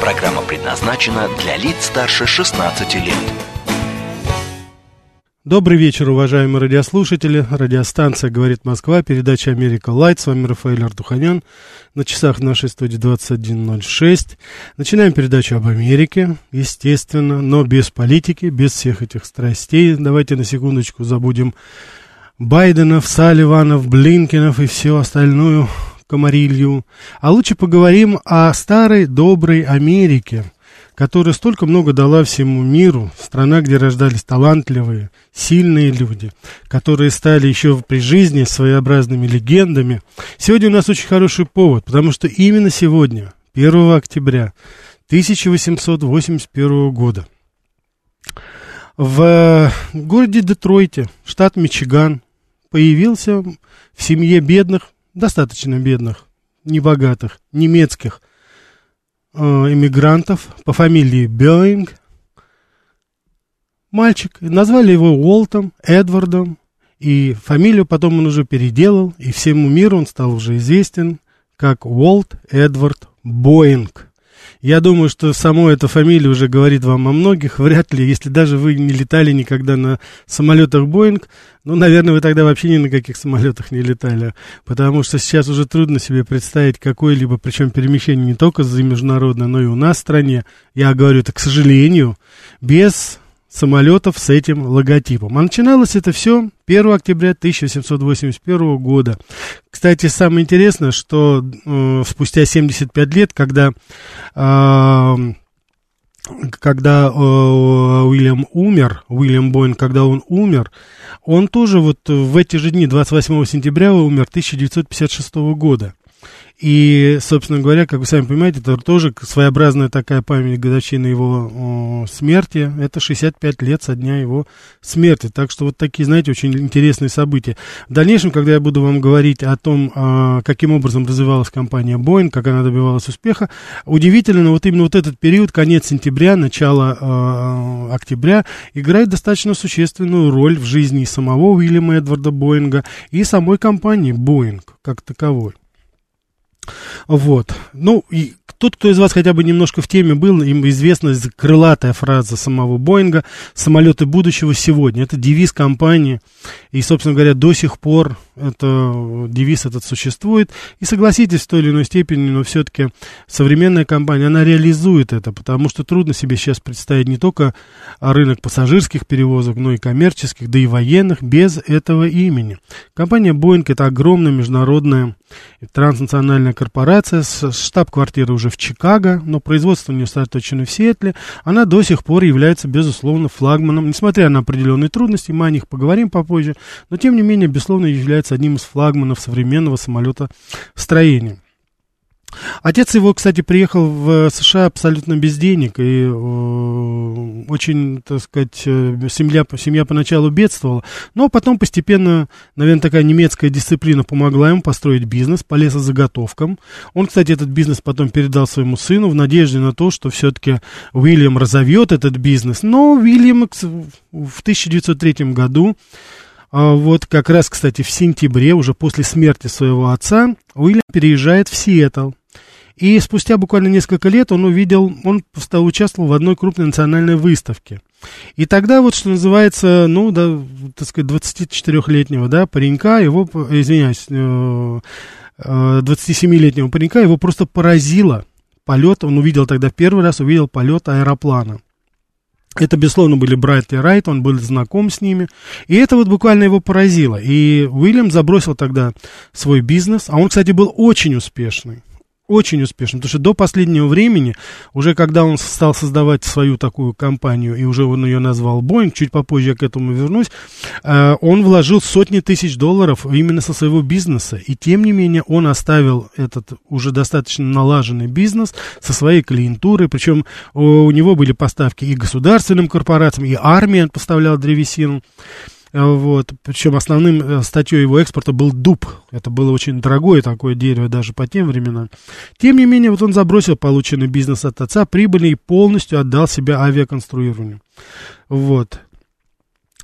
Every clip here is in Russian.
Программа предназначена для лиц старше 16 лет. Добрый вечер, уважаемые радиослушатели. Радиостанция «Говорит Москва», передача «Америка Лайт». С вами Рафаэль Ардуханян. На часах нашей студии 21.06. Начинаем передачу об Америке, естественно, но без политики, без всех этих страстей. Давайте на секундочку забудем Байденов, Салливанов, Блинкинов и всю остальную комарилью. А лучше поговорим о старой доброй Америке – которая столько много дала всему миру, страна, где рождались талантливые, сильные люди, которые стали еще при жизни своеобразными легендами. Сегодня у нас очень хороший повод, потому что именно сегодня, 1 октября 1881 года, в городе Детройте, штат Мичиган, появился в семье бедных, достаточно бедных, небогатых, немецких э, иммигрантов по фамилии Бёинг. Мальчик. Назвали его Уолтом, Эдвардом. И фамилию потом он уже переделал. И всему миру он стал уже известен как Уолт Эдвард Боинг. Я думаю, что само эта фамилия уже говорит вам о многих. Вряд ли, если даже вы не летали никогда на самолетах Боинг, ну, наверное, вы тогда вообще ни на каких самолетах не летали. Потому что сейчас уже трудно себе представить какое-либо, причем перемещение не только за международное, но и у нас в стране. Я говорю это, к сожалению, без самолетов с этим логотипом. А начиналось это все 1 октября 1781 года. Кстати, самое интересное, что э, спустя 75 лет, когда, э, когда э, Уильям умер, Уильям Бойн, когда он умер, он тоже вот в эти же дни, 28 сентября умер 1956 года. И, собственно говоря, как вы сами понимаете, это тоже своеобразная такая память годовщины его о, смерти. Это 65 лет со дня его смерти. Так что вот такие, знаете, очень интересные события. В дальнейшем, когда я буду вам говорить о том, а, каким образом развивалась компания Boeing, как она добивалась успеха, удивительно, но вот именно вот этот период, конец сентября, начало э, октября, играет достаточно существенную роль в жизни самого Уильяма Эдварда Боинга и самой компании Boeing как таковой. Вот. Ну, и тот, кто из вас хотя бы немножко в теме был, им известна крылатая фраза самого Боинга «Самолеты будущего сегодня». Это девиз компании. И, собственно говоря, до сих пор это, девиз этот существует. И согласитесь, в той или иной степени, но все-таки современная компания, она реализует это, потому что трудно себе сейчас представить не только рынок пассажирских перевозок, но и коммерческих, да и военных без этого имени. Компания Boeing это огромная международная транснациональная корпорация с штаб-квартирой уже в Чикаго, но производство у нее сосредоточено в Сиэтле. Она до сих пор является, безусловно, флагманом, несмотря на определенные трудности, мы о них поговорим попозже, но тем не менее, безусловно, является одним из флагманов современного самолетостроения. Отец его, кстати, приехал в США абсолютно без денег, и э, очень, так сказать, э, семья, семья поначалу бедствовала, но потом постепенно, наверное, такая немецкая дисциплина помогла ему построить бизнес по лесозаготовкам. Он, кстати, этот бизнес потом передал своему сыну в надежде на то, что все-таки Уильям разовьет этот бизнес, но Уильям в 1903 году вот как раз, кстати, в сентябре, уже после смерти своего отца, Уильям переезжает в Сиэтл. И спустя буквально несколько лет он увидел, он участвовал в одной крупной национальной выставке. И тогда вот, что называется, ну, да, так сказать, 24-летнего, да, паренька, его, извиняюсь, 27-летнего э, э, паренька, его просто поразило полет, он увидел тогда первый раз, увидел полет аэроплана. Это, безусловно, были Брайт и Райт, он был знаком с ними. И это вот буквально его поразило. И Уильям забросил тогда свой бизнес, а он, кстати, был очень успешный очень успешным, потому что до последнего времени, уже когда он стал создавать свою такую компанию, и уже он ее назвал Boeing, чуть попозже я к этому вернусь, э, он вложил сотни тысяч долларов именно со своего бизнеса, и тем не менее он оставил этот уже достаточно налаженный бизнес со своей клиентурой, причем у него были поставки и государственным корпорациям, и армия поставляла древесину, вот. Причем основным э, статьей его экспорта был дуб. Это было очень дорогое такое дерево даже по тем временам. Тем не менее, вот он забросил полученный бизнес от отца, прибыльный и полностью отдал себя авиаконструированию. Вот.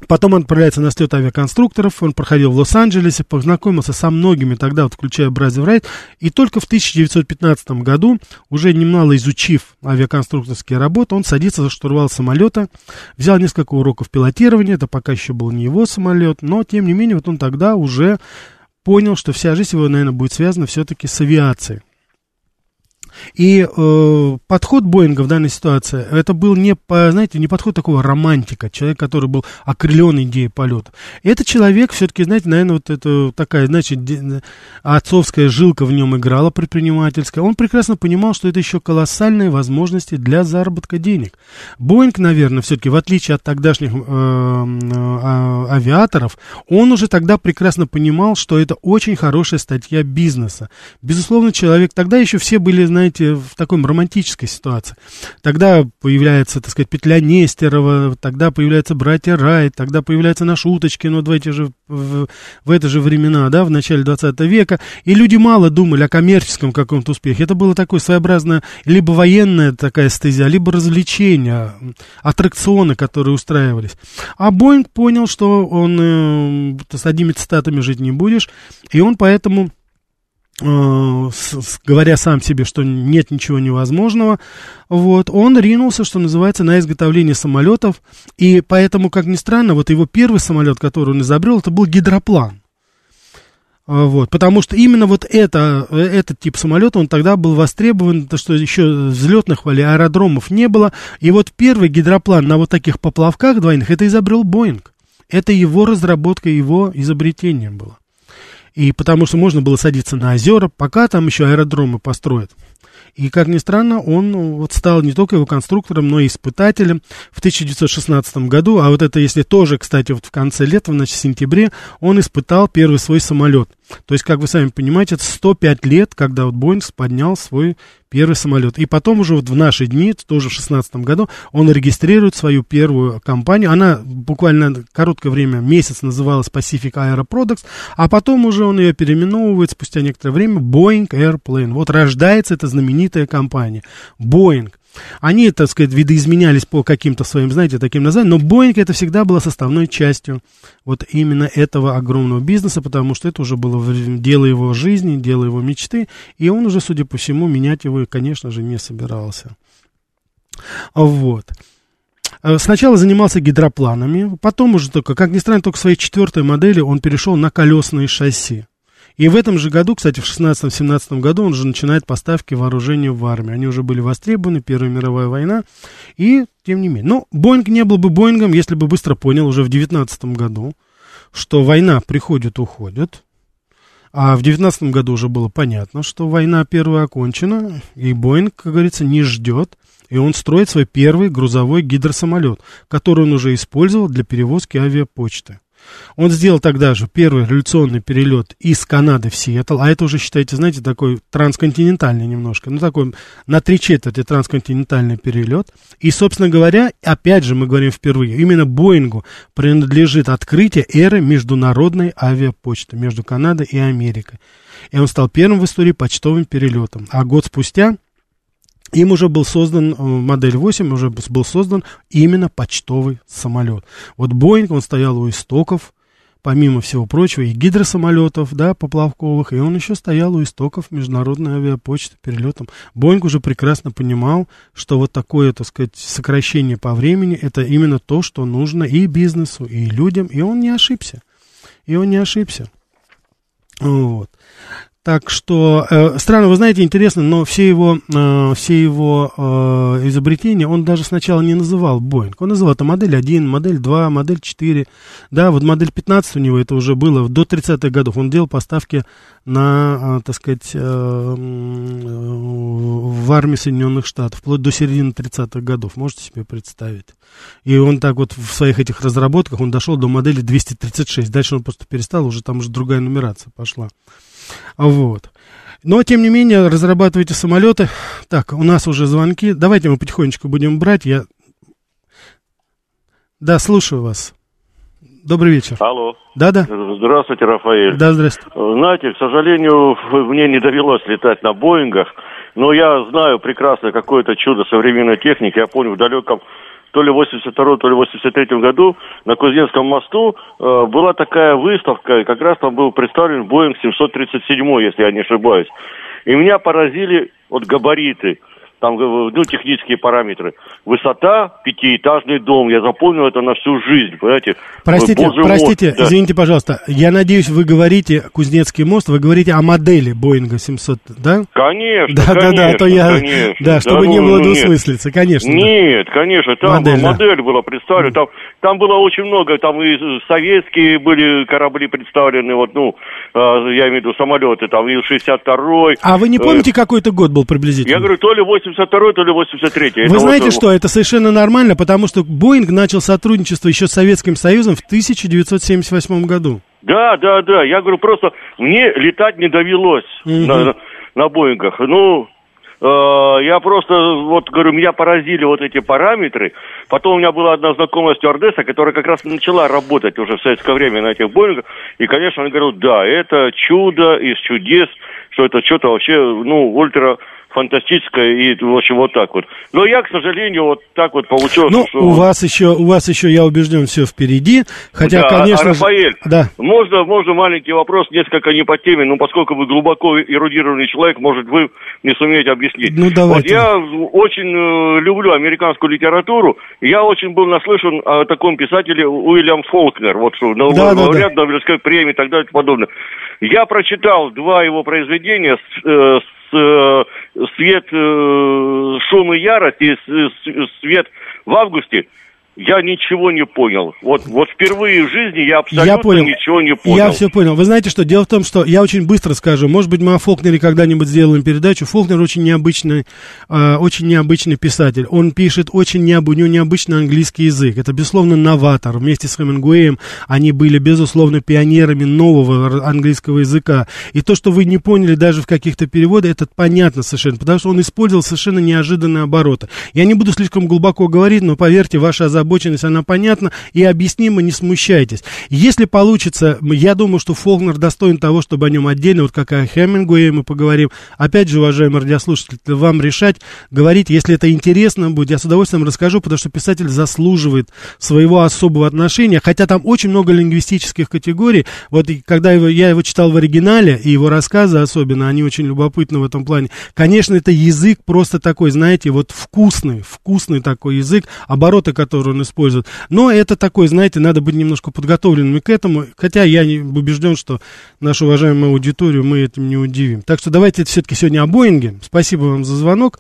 Потом он отправляется на слет авиаконструкторов, он проходил в Лос-Анджелесе, познакомился со многими тогда, вот, включая Брази Райт, и только в 1915 году, уже немало изучив авиаконструкторские работы, он садится за штурвал самолета, взял несколько уроков пилотирования, это пока еще был не его самолет, но, тем не менее, вот он тогда уже понял, что вся жизнь его, наверное, будет связана все-таки с авиацией. И э, подход Боинга в данной ситуации, это был не, по, знаете, не подход такого романтика, человек, который был окрылен идеей полета. Это человек, все-таки, знаете, наверное, вот это такая, значит, отцовская жилка в нем играла предпринимательская. Он прекрасно понимал, что это еще колоссальные возможности для заработка денег. Боинг, наверное, все-таки, в отличие от тогдашних э, э, авиаторов, он уже тогда прекрасно понимал, что это очень хорошая статья бизнеса. Безусловно, человек, тогда еще все были, знаете, знаете, в такой романтической ситуации. Тогда появляется, так сказать, петля Нестерова, тогда появляются братья Райт, тогда появляются наши уточки, но в эти же, в, в это же времена, да, в начале 20 века, и люди мало думали о коммерческом каком-то успехе. Это было такое своеобразное, либо военная такая стезя, либо развлечения, аттракционы, которые устраивались. А Боинг понял, что он э, с одними цитатами жить не будешь, и он поэтому говоря сам себе, что нет ничего невозможного, вот, он ринулся, что называется, на изготовление самолетов, и поэтому, как ни странно, вот его первый самолет, который он изобрел, это был гидроплан. Э, вот, потому что именно вот это, э, этот тип самолета, он тогда был востребован, то что еще взлетных вали аэродромов не было. И вот первый гидроплан на вот таких поплавках двойных, это изобрел Боинг. Это его разработка, его изобретение было. И потому что можно было садиться на озера, пока там еще аэродромы построят. И, как ни странно, он ну, вот стал не только его конструктором, но и испытателем в 1916 году. А вот это, если тоже, кстати, вот в конце лета, в сентябре, он испытал первый свой самолет. То есть, как вы сами понимаете, это 105 лет, когда вот Боинг поднял свой первый самолет. И потом уже вот в наши дни, тоже в 16 году, он регистрирует свою первую компанию. Она буквально короткое время, месяц называлась Pacific Aero Products, а потом уже он ее переименовывает спустя некоторое время Boeing Airplane. Вот рождается эта знаменитая компания. Boeing. Они, так сказать, видоизменялись по каким-то своим, знаете, таким названиям, но Боинг это всегда было составной частью вот именно этого огромного бизнеса, потому что это уже было дело его жизни, дело его мечты, и он уже, судя по всему, менять его, конечно же, не собирался. Вот. Э, сначала занимался гидропланами, потом уже только, как ни странно, только в своей четвертой модели он перешел на колесные шасси. И в этом же году, кстати, в 16-17 году он уже начинает поставки вооружения в армию. Они уже были востребованы, Первая мировая война, и тем не менее. Но Боинг не был бы Боингом, если бы быстро понял уже в 19 году, что война приходит, уходит. А в 19 году уже было понятно, что война первая окончена, и Боинг, как говорится, не ждет, и он строит свой первый грузовой гидросамолет, который он уже использовал для перевозки авиапочты. Он сделал тогда же первый революционный перелет из Канады в Сиэтл, а это уже, считайте, знаете, такой трансконтинентальный немножко, ну, такой на три четверти трансконтинентальный перелет. И, собственно говоря, опять же мы говорим впервые, именно Боингу принадлежит открытие эры международной авиапочты между Канадой и Америкой. И он стал первым в истории почтовым перелетом. А год спустя им уже был создан, э, модель 8, уже был создан именно почтовый самолет. Вот Боинг, он стоял у истоков, помимо всего прочего, и гидросамолетов, да, поплавковых, и он еще стоял у истоков международной авиапочты перелетом. Боинг уже прекрасно понимал, что вот такое, так сказать, сокращение по времени, это именно то, что нужно и бизнесу, и людям, и он не ошибся. И он не ошибся. Вот. Так что, э, странно, вы знаете, интересно, но все его, э, все его э, изобретения он даже сначала не называл Боинг. Он называл это модель 1, модель 2, модель 4. Да, вот модель 15 у него это уже было до 30-х годов. Он делал поставки на, э, так сказать, э, э, в армии Соединенных Штатов, вплоть до середины 30-х годов. Можете себе представить? И он так вот в своих этих разработках, он дошел до модели 236. Дальше он просто перестал, уже там уже другая нумерация пошла. Вот. Но, тем не менее, разрабатывайте самолеты. Так, у нас уже звонки. Давайте мы потихонечку будем брать. Я... Да, слушаю вас. Добрый вечер. Алло. Да-да. Здравствуйте, Рафаэль. Да, здравствуйте. Знаете, к сожалению, мне не довелось летать на Боингах, но я знаю прекрасно какое-то чудо современной техники. Я помню, в далеком то ли в 82 то ли в 83 году на Кузнецком мосту э, была такая выставка, и как раз там был представлен Боинг 737, если я не ошибаюсь. И меня поразили вот габариты – там, э, ну, технические параметры. Высота, пятиэтажный дом, я запомнил это на всю жизнь, понимаете? Простите, Боже простите, мост, да. извините, пожалуйста, я надеюсь, вы говорите Кузнецкий мост, вы говорите о модели Боинга 700, да? Конечно, да, конечно, да, да, то я, конечно. да, чтобы да, не ну, было ну, двусмыслицы, конечно. Нет, да. конечно, там модель, была, модель была представлена, там, там было очень много, там и советские были корабли представлены, вот, ну, а, я имею в виду самолеты, там, Ил-62. А вы не э, помните, какой-то год был приблизительно? Я говорю, то ли 8 82 то ли 83 Вы знаете вот... что, это совершенно нормально, потому что Боинг начал сотрудничество еще с Советским Союзом в 1978 году. Да, да, да. Я говорю, просто мне летать не довелось угу. на, на Боингах. Ну, э, я просто, вот, говорю, меня поразили вот эти параметры. Потом у меня была одна знакомая стюардесса, которая как раз начала работать уже в советское время на этих Боингах. И, конечно, она говорила, да, это чудо из чудес, что это что-то вообще, ну, ультра фантастическое и, в общем, вот так вот. Но я, к сожалению, вот так вот получилось, ну, что... у вас еще, у вас еще, я убежден, все впереди, хотя, да, конечно... А, Рафаэль, да. можно, можно маленький вопрос, несколько не по теме, но поскольку вы глубоко эрудированный человек, может, вы не сумеете объяснить. Ну, давайте. Вот я очень э, люблю американскую литературу, я очень был наслышан о таком писателе Уильям Фолкнер, вот что, да, лауреат да, да. Нобелевской премии и так далее и подобное. Я прочитал два его произведения с, э, с э, свет э, шум и ярость и свет в августе, я ничего не понял. Вот, вот впервые в жизни я абсолютно я понял. ничего не понял. Я все понял. Вы знаете что, дело в том, что я очень быстро скажу, может быть, мы о Фолкнере когда-нибудь сделаем передачу. Фолкнер очень необычный, э, очень необычный писатель. Он пишет очень необычный, у него необычный английский язык. Это, безусловно, новатор. Вместе с Хемингуэем они были, безусловно, пионерами нового английского языка. И то, что вы не поняли даже в каких-то переводах, это понятно совершенно, потому что он использовал совершенно неожиданные обороты. Я не буду слишком глубоко говорить, но поверьте, ваша озабоченность, она понятна и объяснима, не смущайтесь. Если получится, я думаю, что Фолкнер достоин того, чтобы о нем отдельно, вот как о Хемингуэе мы поговорим. Опять же, уважаемые радиослушатели, вам решать, говорить, если это интересно будет, я с удовольствием расскажу, потому что писатель заслуживает своего особого отношения, хотя там очень много лингвистических категорий. Вот когда его, я его читал в оригинале, и его рассказы особенно, они очень любопытны в этом плане. Конечно, это язык просто такой, знаете, вот вкусный, вкусный такой язык, обороты, которые он использует. Но это такой, знаете, надо быть немножко подготовленными к этому, хотя я не убежден, что нашу уважаемую аудиторию мы этим не удивим. Так что давайте все-таки сегодня о Боинге. Спасибо вам за звонок.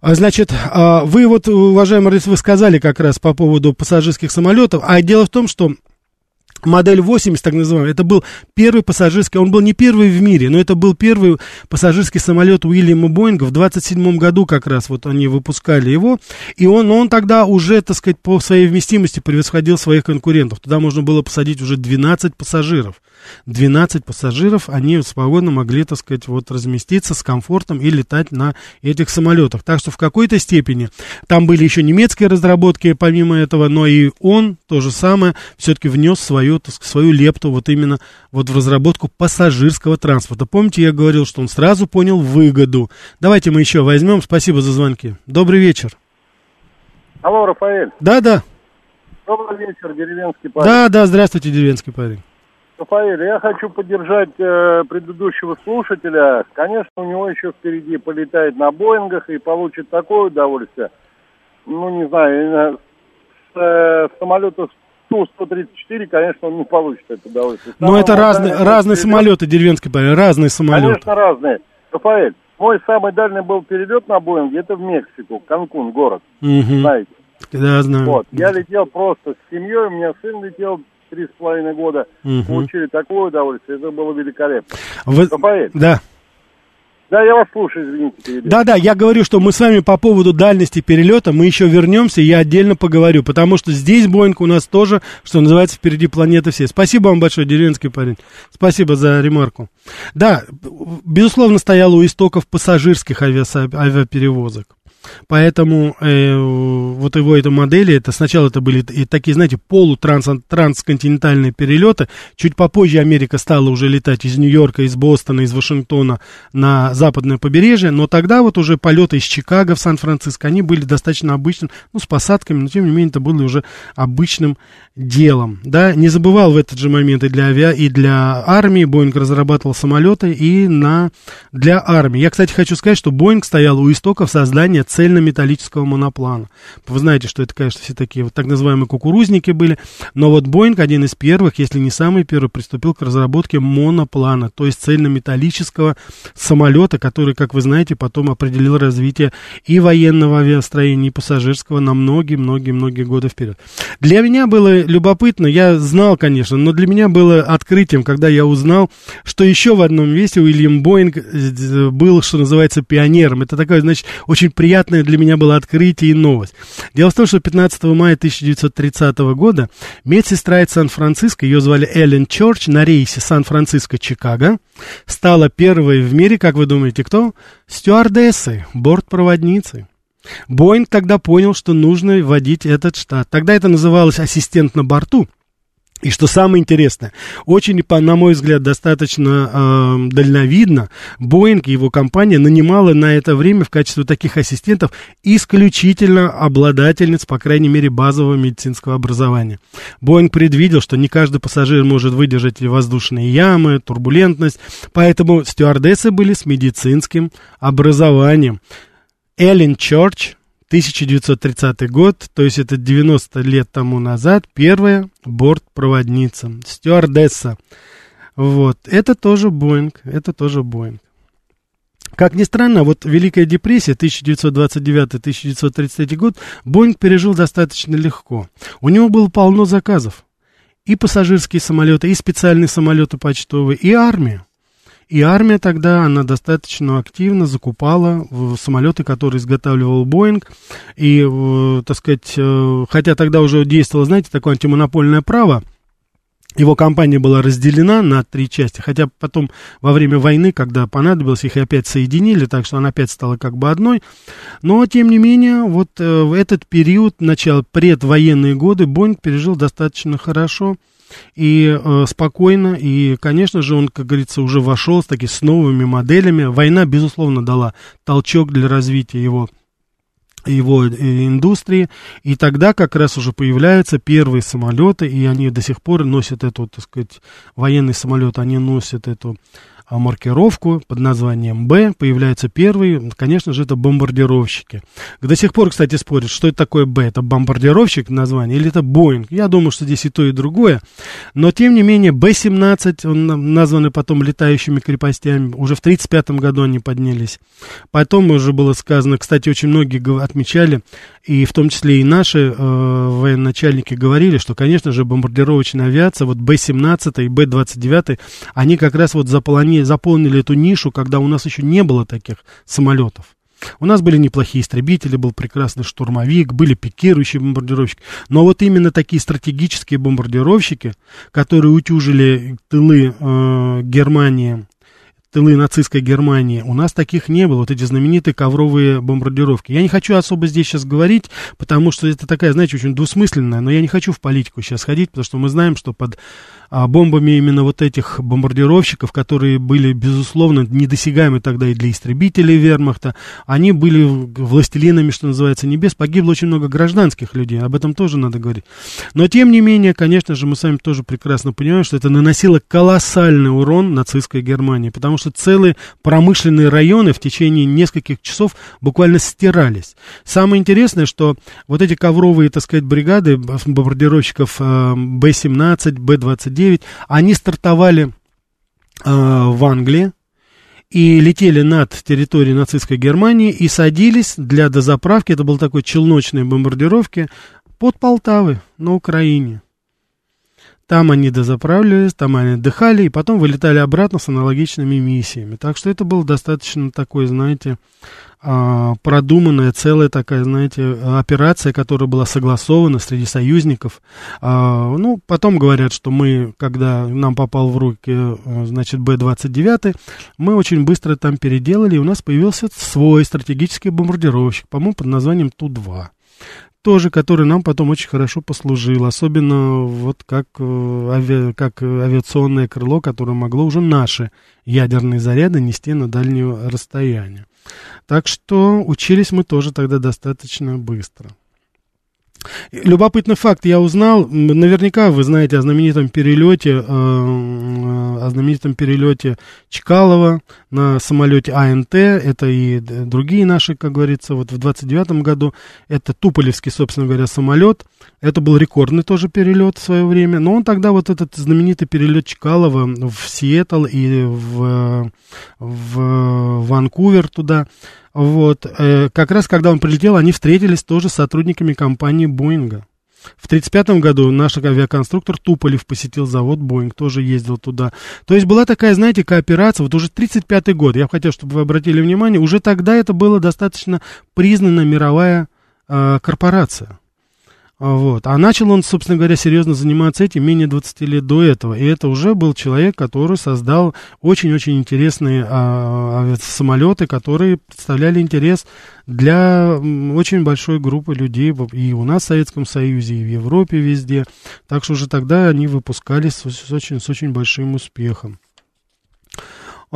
А, значит, а, вы вот, уважаемый вы сказали как раз по поводу пассажирских самолетов, а дело в том, что модель 80, так называемый, это был первый пассажирский, он был не первый в мире, но это был первый пассажирский самолет Уильяма Боинга. В 27 году как раз вот они выпускали его, и он, он тогда уже, так сказать, по своей вместимости превосходил своих конкурентов. Туда можно было посадить уже 12 пассажиров. 12 пассажиров, они свободно могли, так сказать, вот разместиться с комфортом и летать на этих самолетах. Так что в какой-то степени там были еще немецкие разработки помимо этого, но и он то же самое все-таки внес свою, так сказать, свою лепту вот именно вот в разработку пассажирского транспорта. Помните, я говорил, что он сразу понял выгоду. Давайте мы еще возьмем. Спасибо за звонки. Добрый вечер. Алло, Рафаэль. Да, да. Добрый вечер, деревенский парень. Да, да, здравствуйте, деревенский парень. Рафаэль, я хочу поддержать э, предыдущего слушателя. Конечно, у него еще впереди полетает на Боингах и получит такое удовольствие. Ну, не знаю, с, э, с самолета Ту-134, конечно, он не получит это удовольствие. Но это разные, разные самолеты, деревенский парень, разные самолеты. Конечно, разные. Рафаэль, мой самый дальний был перелет на Боинге, это в Мексику, Канкун, город, Угу. знаете. Да, знаю. Вот, я летел просто с семьей, у меня сын летел три с половиной года, Мгм. получили такое удовольствие, это было великолепно. Вы- Рафаэль, Да. Да, я вас слушаю, извините. Да, да, я говорю, что мы с вами по поводу дальности перелета, мы еще вернемся, я отдельно поговорю, потому что здесь Боинг у нас тоже, что называется, впереди планеты все. Спасибо вам большое, деревенский парень. Спасибо за ремарку. Да, безусловно, стояло у истоков пассажирских авиаперевозок. Поэтому э, вот его эта модели, это сначала это были и такие, знаете, полутрансконтинентальные перелеты. Чуть попозже Америка стала уже летать из Нью-Йорка, из Бостона, из Вашингтона на западное побережье. Но тогда вот уже полеты из Чикаго в Сан-Франциско, они были достаточно обычным, ну, с посадками, но тем не менее это было уже обычным делом. Да, не забывал в этот же момент и для авиа, и для армии. Боинг разрабатывал самолеты и на, для армии. Я, кстати, хочу сказать, что Боинг стоял у истоков создания цельнометаллического моноплана. Вы знаете, что это, конечно, все такие вот так называемые кукурузники были, но вот Боинг один из первых, если не самый первый, приступил к разработке моноплана, то есть цельнометаллического самолета, который, как вы знаете, потом определил развитие и военного авиастроения, и пассажирского на многие-многие-многие годы вперед. Для меня было любопытно, я знал, конечно, но для меня было открытием, когда я узнал, что еще в одном месте Уильям Боинг э, был, что называется, пионером. Это такое, значит, очень приятное для меня было открытие и новость. Дело в том, что 15 мая 1930 года медсестра из Сан-Франциско, ее звали Эллен Чорч, на рейсе Сан-Франциско-Чикаго, стала первой в мире, как вы думаете, кто? Стюардессой, бортпроводницей. Боинг тогда понял, что нужно вводить этот штат. Тогда это называлось ассистент на борту. И что самое интересное, очень, на мой взгляд, достаточно э, дальновидно, Боинг и его компания нанимала на это время в качестве таких ассистентов исключительно обладательниц, по крайней мере, базового медицинского образования. Боинг предвидел, что не каждый пассажир может выдержать воздушные ямы, турбулентность, поэтому стюардессы были с медицинским образованием. Эллен Чорч, 1930 год, то есть это 90 лет тому назад, первая бортпроводница, стюардесса. Вот, это тоже Боинг, это тоже Боинг. Как ни странно, вот Великая депрессия 1929-1933 год Боинг пережил достаточно легко. У него было полно заказов. И пассажирские самолеты, и специальные самолеты почтовые, и армия. И армия тогда, она достаточно активно закупала в самолеты, которые изготавливал Боинг. И, э, так сказать, э, хотя тогда уже действовало, знаете, такое антимонопольное право, его компания была разделена на три части, хотя потом во время войны, когда понадобилось, их опять соединили, так что она опять стала как бы одной. Но, тем не менее, вот э, в этот период, начало предвоенные годы, Боинг пережил достаточно хорошо и э, спокойно, и, конечно же, он, как говорится, уже вошел с, таки, с новыми моделями. Война, безусловно, дала толчок для развития его его э, индустрии, и тогда как раз уже появляются первые самолеты, и они до сих пор носят эту, так сказать, военный самолет, они носят эту маркировку под названием Б, появляются первые, конечно же, это бомбардировщики. До сих пор, кстати, спорят, что это такое Б, это бомбардировщик название или это Боинг. Я думаю, что здесь и то, и другое, но, тем не менее, Б-17, он на- названы потом летающими крепостями, уже в 1935 году они поднялись. Потом уже было сказано, кстати, очень многие отмечали, и в том числе и наши э, военачальники говорили, что, конечно же, бомбардировочная авиация, вот Б-17 и Б-29, они как раз вот заполонили, заполнили эту нишу, когда у нас еще не было таких самолетов. У нас были неплохие истребители, был прекрасный штурмовик, были пикирующие бомбардировщики. Но вот именно такие стратегические бомбардировщики, которые утюжили тылы э, Германии, тылы нацистской Германии, у нас таких не было, вот эти знаменитые ковровые бомбардировки. Я не хочу особо здесь сейчас говорить, потому что это такая, знаете, очень двусмысленная, но я не хочу в политику сейчас ходить, потому что мы знаем, что под а, бомбами именно вот этих бомбардировщиков, которые были, безусловно, недосягаемы тогда и для истребителей вермахта, они были властелинами, что называется, небес. Погибло очень много гражданских людей, об этом тоже надо говорить. Но, тем не менее, конечно же, мы с вами тоже прекрасно понимаем, что это наносило колоссальный урон нацистской Германии, потому что целые промышленные районы в течение нескольких часов буквально стирались. Самое интересное, что вот эти ковровые, так сказать, бригады бомбардировщиков Б-17, Б-29, они стартовали э, в Англии, и летели над территорией нацистской Германии и садились для дозаправки, это был такой челночной бомбардировки, под Полтавой на Украине. Там они дозаправлялись, там они отдыхали, и потом вылетали обратно с аналогичными миссиями. Так что это был достаточно такой, знаете, а, продуманная, целая такая, знаете, операция, которая была согласована среди союзников. А, ну, потом говорят, что мы, когда нам попал в руки, э, значит, Б-29, мы очень быстро там переделали, и у нас появился свой стратегический бомбардировщик, по-моему, под названием Ту-2 тоже, который нам потом очень хорошо послужил, особенно вот как, э, ави, как авиационное крыло, которое могло уже наши ядерные заряды нести на дальнее расстояние. Так что учились мы тоже тогда достаточно быстро. Любопытный факт я узнал. Наверняка вы знаете о знаменитом перелете, э, о знаменитом перелете Чкалова на самолете АНТ. Это и другие наши, как говорится, вот в 29 году. Это Туполевский, собственно говоря, самолет. Это был рекордный тоже перелет в свое время. Но он тогда вот этот знаменитый перелет Чкалова в Сиэтл и в, в Ванкувер туда вот, э, как раз когда он прилетел, они встретились тоже с сотрудниками компании Боинга. В 1935 году наш авиаконструктор Туполев посетил завод Боинг, тоже ездил туда. То есть была такая, знаете, кооперация, вот уже 1935 год, я хотел, чтобы вы обратили внимание, уже тогда это была достаточно признанная мировая э, корпорация. А, вот. А начал он, собственно говоря, серьезно заниматься этим менее 20 лет до этого. И это уже был человек, который создал очень-очень интересные а, самолеты, которые представляли интерес для очень большой группы людей и у нас в Советском Союзе, и в Европе везде. Так что уже тогда они выпускались с, очень, с очень большим успехом.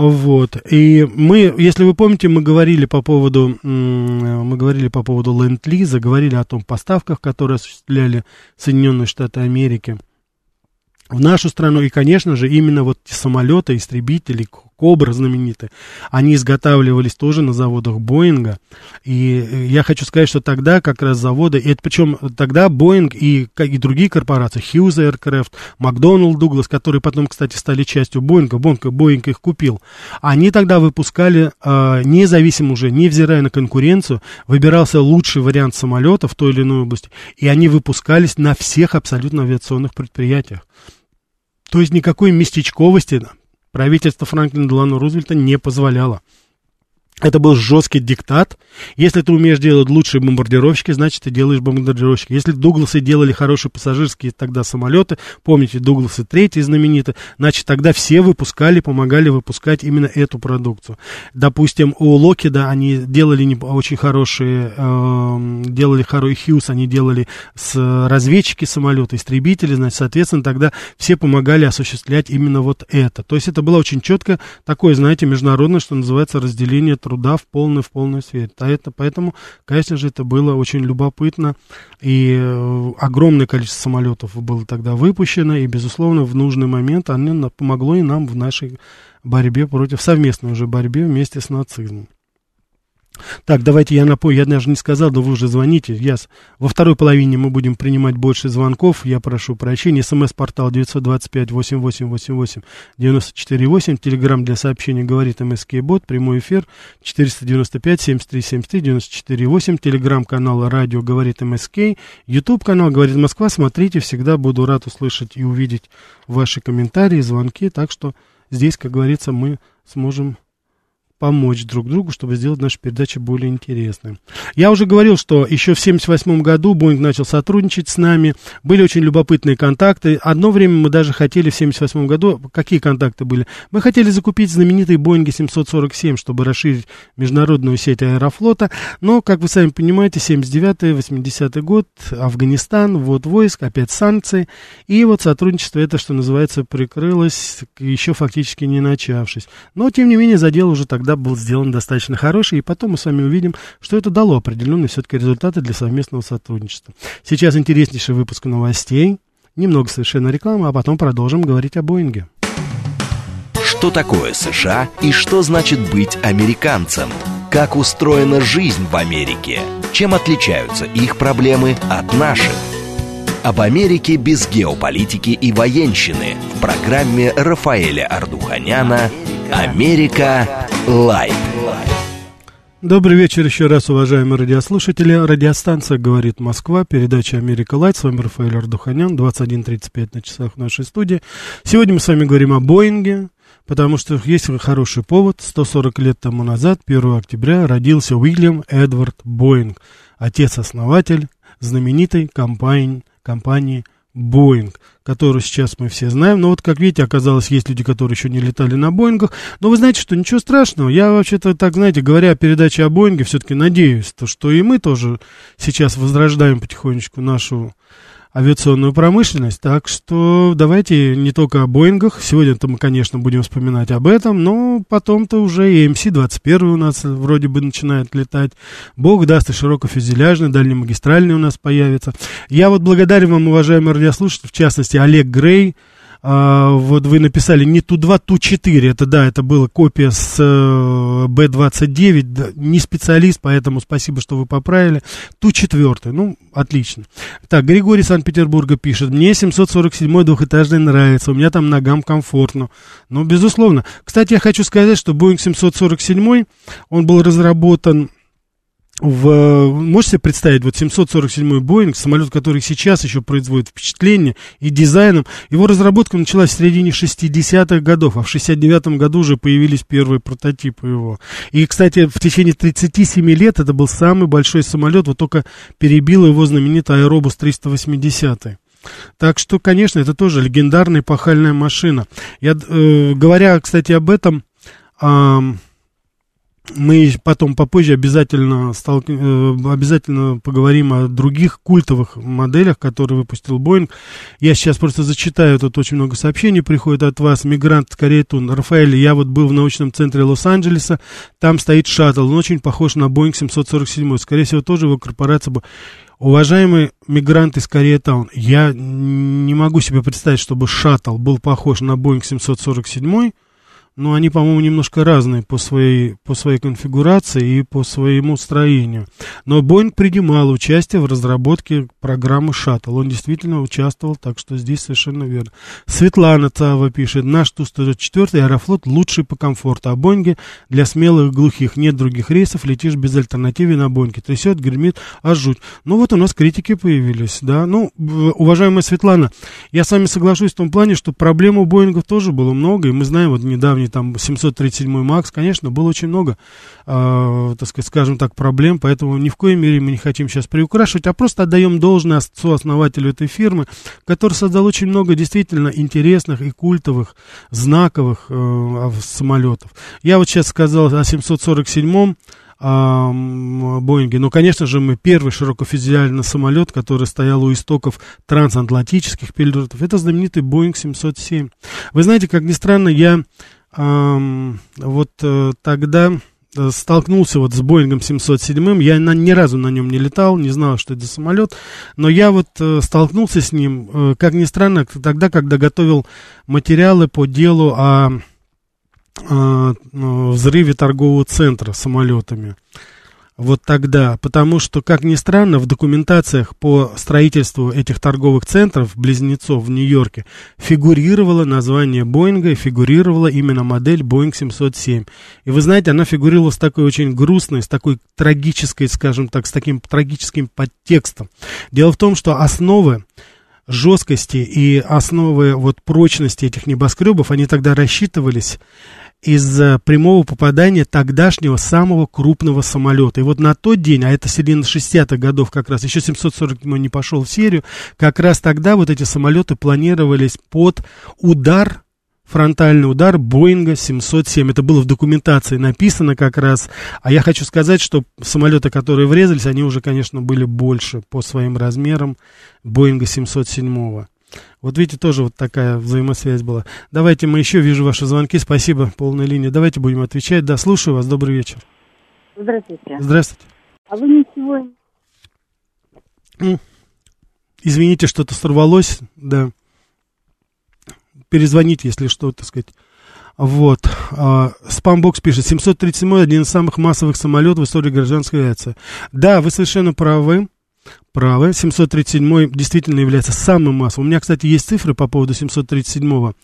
Вот. И мы, если вы помните, мы говорили по поводу, мы говорили по поводу ленд-лиза, говорили о том поставках, которые осуществляли Соединенные Штаты Америки в нашу страну. И, конечно же, именно вот самолеты, истребители, Кобра знаменитые, они изготавливались тоже на заводах Боинга. И э, я хочу сказать, что тогда как раз заводы, и это причем тогда Боинг и, и другие корпорации, Hughes Aircraft, Макдоналд Дуглас, которые потом, кстати, стали частью Боинга, Боинг, Боинг их купил, они тогда выпускали, э, независимо уже, невзирая на конкуренцию, выбирался лучший вариант самолета в той или иной области, и они выпускались на всех абсолютно авиационных предприятиях. То есть никакой местечковости правительство Франклина Делано Рузвельта не позволяло. Это был жесткий диктат. Если ты умеешь делать лучшие бомбардировщики, значит, ты делаешь бомбардировщики. Если Дугласы делали хорошие пассажирские тогда самолеты, помните, Дугласы третий знаменитый, значит, тогда все выпускали, помогали выпускать именно эту продукцию. Допустим, у Локида они делали не, очень хорошие, э, делали хороший Хьюз, они делали с разведчики самолета, истребители, значит, соответственно, тогда все помогали осуществлять именно вот это. То есть это было очень четко такое, знаете, международное, что называется, разделение труда в полной, в полной сфере. А это, поэтому, конечно же, это было очень любопытно, и э, огромное количество самолетов было тогда выпущено, и, безусловно, в нужный момент оно помогло и нам в нашей борьбе против, совместной уже борьбе вместе с нацизмом. Так, давайте я напомню, я даже не сказал, но вы уже звоните. Я Во второй половине мы будем принимать больше звонков. Я прошу прощения. СМС-портал 925-8888-94-8. Телеграмм для сообщений говорит МСК Бот. Прямой эфир 495-7373-94-8. Телеграмм-канал радио говорит МСК. Ютуб-канал говорит Москва. Смотрите, всегда буду рад услышать и увидеть ваши комментарии, звонки. Так что здесь, как говорится, мы сможем помочь друг другу, чтобы сделать наши передачи более интересными. Я уже говорил, что еще в 1978 году Боинг начал сотрудничать с нами, были очень любопытные контакты. Одно время мы даже хотели в 1978 году, какие контакты были? Мы хотели закупить знаменитые Боинги 747, чтобы расширить международную сеть аэрофлота, но, как вы сами понимаете, 79-80 год, Афганистан, вот войск, опять санкции, и вот сотрудничество это, что называется, прикрылось, еще фактически не начавшись. Но, тем не менее, задел уже тогда был сделан достаточно хороший, и потом мы с вами увидим, что это дало определенные все-таки результаты для совместного сотрудничества. Сейчас интереснейший выпуск новостей, немного совершенно рекламы, а потом продолжим говорить о Боинге. Что такое США и что значит быть американцем? Как устроена жизнь в Америке? Чем отличаются их проблемы от наших? Об Америке без геополитики и военщины в программе Рафаэля Ардуханяна «Америка. Light». Добрый вечер еще раз, уважаемые радиослушатели. Радиостанция «Говорит Москва», передача «Америка Light». С вами Рафаэль Ардуханян, 21.35 на часах нашей студии. Сегодня мы с вами говорим о Боинге, потому что есть хороший повод. 140 лет тому назад, 1 октября, родился Уильям Эдвард Боинг, отец-основатель знаменитой компании, компании Боинг, которую сейчас мы все знаем. Но вот, как видите, оказалось, есть люди, которые еще не летали на Боингах. Но вы знаете, что ничего страшного. Я вообще-то, так знаете, говоря о передаче о Боинге, все-таки надеюсь, то, что и мы тоже сейчас возрождаем потихонечку нашу авиационную промышленность. Так что давайте не только о Боингах. Сегодня-то мы, конечно, будем вспоминать об этом, но потом-то уже и МС-21 у нас вроде бы начинает летать. Бог даст и широкофюзеляжный, дальнемагистральный у нас появится. Я вот благодарен вам, уважаемые радиослушатели, в частности, Олег Грей, а, вот вы написали не Ту-2, Ту-4, это да, это была копия с э, Б-29, да, не специалист, поэтому спасибо, что вы поправили. Ту-4, ну, отлично. Так, Григорий Санкт-Петербурга пишет, мне 747 двухэтажный нравится, у меня там ногам комфортно. Ну, безусловно. Кстати, я хочу сказать, что Boeing 747, он был разработан в, можете представить, вот 747-й Боинг, самолет, который сейчас еще производит впечатление и дизайном, его разработка началась в середине 60-х годов, а в 69-м году уже появились первые прототипы его. И, кстати, в течение 37 лет это был самый большой самолет, вот только перебил его знаменитый Аэробус 380 так что, конечно, это тоже легендарная пахальная машина. Я, э, говоря, кстати, об этом, э, мы потом попозже обязательно, стал, э, обязательно поговорим о других культовых моделях, которые выпустил Боинг. Я сейчас просто зачитаю, тут очень много сообщений приходит от вас. Мигрант Каретун, Рафаэль, я вот был в научном центре Лос-Анджелеса, там стоит шаттл, он очень похож на Боинг 747, скорее всего, тоже его корпорация... Уважаемые мигранты из Кореятаун, я не могу себе представить, чтобы шаттл был похож на Боинг 747, но они, по-моему, немножко разные по своей, по своей конфигурации и по своему строению. Но Боинг принимал участие в разработке программы «Шаттл». Он действительно участвовал, так что здесь совершенно верно. Светлана Цава пишет, наш Ту-104 Аэрофлот лучший по комфорту, а Боинге для смелых глухих нет других рейсов, летишь без альтернативы на Боинге. Трясет, гремит, аж жуть. Ну вот у нас критики появились, да. Ну, уважаемая Светлана, я с вами соглашусь в том плане, что проблем у Боингов тоже было много, и мы знаем вот недавний там 737 МАКС, конечно, было очень много, э, так сказать, скажем так, проблем, поэтому ни в коей мере мы не хотим сейчас приукрашивать, а просто отдаем должное отцу-основателю этой фирмы, который создал очень много действительно интересных и культовых, знаковых э, самолетов. Я вот сейчас сказал о 747-м, Боинге. Но, конечно же, мы первый широкофюзеляжный самолет, который стоял у истоков трансатлантических перелетов. Это знаменитый Боинг 707. Вы знаете, как ни странно, я вот э, тогда э, столкнулся вот с Боингом 707, я на, ни разу на нем не летал, не знал, что это самолет, но я вот э, столкнулся с ним, как ни странно, тогда, когда готовил материалы по делу о, о взрыве торгового центра самолетами вот тогда, потому что, как ни странно, в документациях по строительству этих торговых центров, близнецов в Нью-Йорке, фигурировало название Боинга фигурировала именно модель Боинг 707. И вы знаете, она фигурировала с такой очень грустной, с такой трагической, скажем так, с таким трагическим подтекстом. Дело в том, что основы жесткости и основы вот прочности этих небоскребов, они тогда рассчитывались из прямого попадания тогдашнего самого крупного самолета. И вот на тот день, а это середина 60-х годов как раз, еще 740 не пошел в серию, как раз тогда вот эти самолеты планировались под удар фронтальный удар Боинга 707. Это было в документации написано как раз. А я хочу сказать, что самолеты, которые врезались, они уже, конечно, были больше по своим размерам Боинга 707. Вот видите, тоже вот такая взаимосвязь была. Давайте мы еще, вижу ваши звонки, спасибо, полная линия. Давайте будем отвечать. Да, слушаю вас, добрый вечер. Здравствуйте. Здравствуйте. А вы сегодня... Извините, что-то сорвалось, да. Перезвоните, если что, так сказать. Вот. А, Спамбокс пишет, 737 один из самых массовых самолетов в истории гражданской авиации. Да, вы совершенно правы. Правы. 737 действительно является самым массовым. У меня, кстати, есть цифры по поводу 737-го.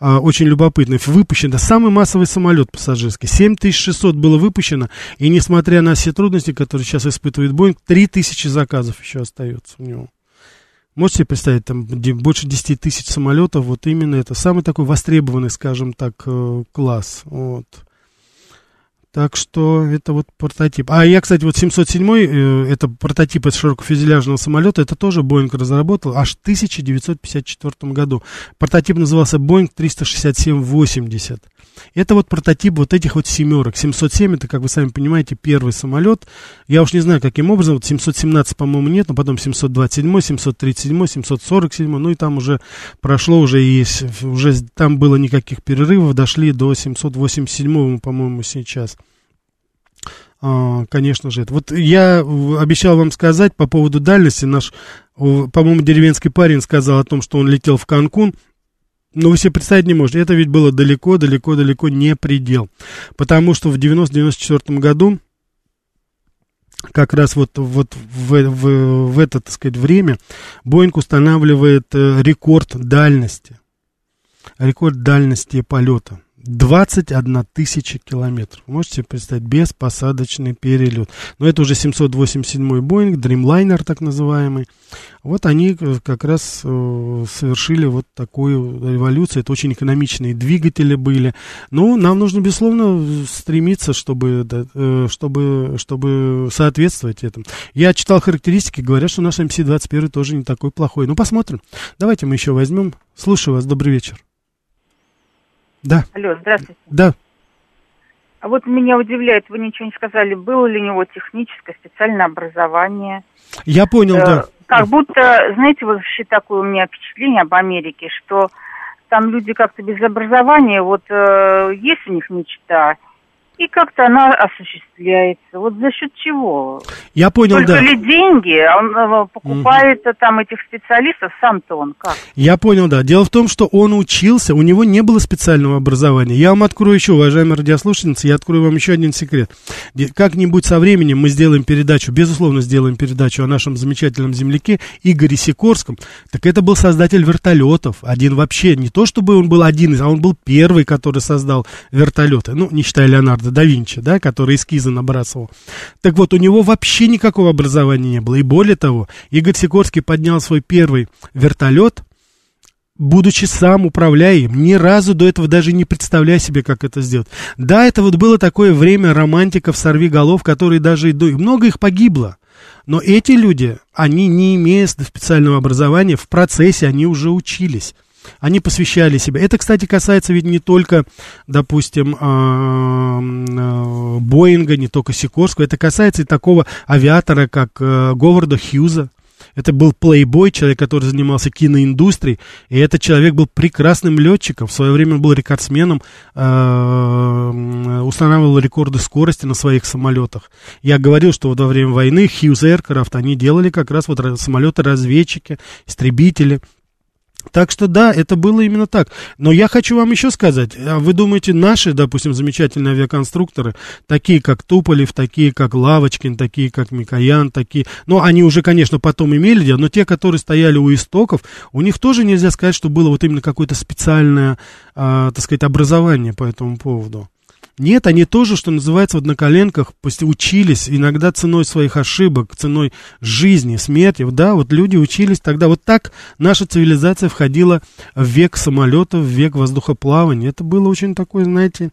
А, очень любопытные. Выпущен самый массовый самолет пассажирский. 7600 было выпущено. И несмотря на все трудности, которые сейчас испытывает Боинг, 3000 заказов еще остается у него. Можете себе представить, там больше 10 тысяч самолетов, вот именно это самый такой востребованный, скажем так, э, класс. Вот. Так что это вот прототип. А я, кстати, вот 707, э, это прототип из широкофюзеляжного самолета, это тоже Боинг разработал аж в 1954 году. Прототип назывался Boeing 367-80. Это вот прототип вот этих вот семерок. 707 это, как вы сами понимаете, первый самолет. Я уж не знаю, каким образом. Вот 717, по-моему, нет, но потом 727, 737, 747. Ну и там уже прошло уже есть, уже там было никаких перерывов. Дошли до 787, по-моему, сейчас. А, конечно же, это. Вот я обещал вам сказать по поводу дальности. Наш, по-моему, деревенский парень сказал о том, что он летел в Канкун. Но вы себе представить не можете, это ведь было далеко, далеко, далеко не предел. Потому что в 90-94 году, как раз вот, вот в, в, в это, так сказать, время, Боинг устанавливает э, рекорд дальности. Рекорд дальности полета. 21 тысяча километров. Можете представить, беспосадочный перелет. Но это уже 787 Боинг, Dreamliner так называемый. Вот они э, как раз э, совершили вот такую революцию. Это очень экономичные двигатели были. Но нам нужно, безусловно, стремиться, чтобы, э, чтобы, чтобы соответствовать этому. Я читал характеристики, говорят, что наш МС-21 тоже не такой плохой. Ну, посмотрим. Давайте мы еще возьмем. Слушаю вас. Добрый вечер. Да. Алло, здравствуйте. Да. А вот меня удивляет, вы ничего не сказали, было ли у него техническое специальное образование? Я понял, э, да. Как будто, знаете, вообще такое у меня впечатление об Америке, что там люди как-то без образования, вот э, есть у них мечта, и как-то она осуществляется. Вот за счет чего? Я понял, Только да. ли деньги? Он э, покупает угу. там этих специалистов, сам-то он как? Я понял, да. Дело в том, что он учился, у него не было специального образования. Я вам открою еще, уважаемые радиослушательницы, я открою вам еще один секрет. Как-нибудь со временем мы сделаем передачу, безусловно, сделаем передачу о нашем замечательном земляке Игоре Сикорском. Так это был создатель вертолетов. Один вообще, не то чтобы он был один а он был первый, который создал вертолеты. Ну, не считая Леонардо Леонардо да Винчи, да, который эскизы набрасывал. Так вот, у него вообще никакого образования не было. И более того, Игорь Сикорский поднял свой первый вертолет, будучи сам управляя им, ни разу до этого даже не представляя себе, как это сделать. Да, это вот было такое время романтиков, сорви голов, которые даже и до... Много их погибло. Но эти люди, они не имея специального образования, в процессе они уже учились они посвящали себя. Это, кстати, касается ведь не только, допустим, а, а, Боинга, не только Сикорского, это касается и такого авиатора, как э, Говарда Хьюза. Это был плейбой, человек, который занимался киноиндустрией, и этот человек был прекрасным летчиком. В свое время был рекордсменом, э, устанавливал рекорды скорости на своих самолетах. Я говорил, что во время войны Хьюз Aircraft, они делали как раз вот самолеты-разведчики, истребители – так что да, это было именно так. Но я хочу вам еще сказать, а вы думаете, наши, допустим, замечательные авиаконструкторы, такие как Туполев, такие как Лавочкин, такие как Микоян, такие, ну, они уже, конечно, потом имели дело, но те, которые стояли у истоков, у них тоже нельзя сказать, что было вот именно какое-то специальное, а, так сказать, образование по этому поводу. Нет, они тоже, что называется, вот на коленках учились, иногда ценой своих ошибок, ценой жизни, смерти. Да, вот люди учились тогда. Вот так наша цивилизация входила в век самолетов, в век воздухоплавания. Это было очень такое, знаете,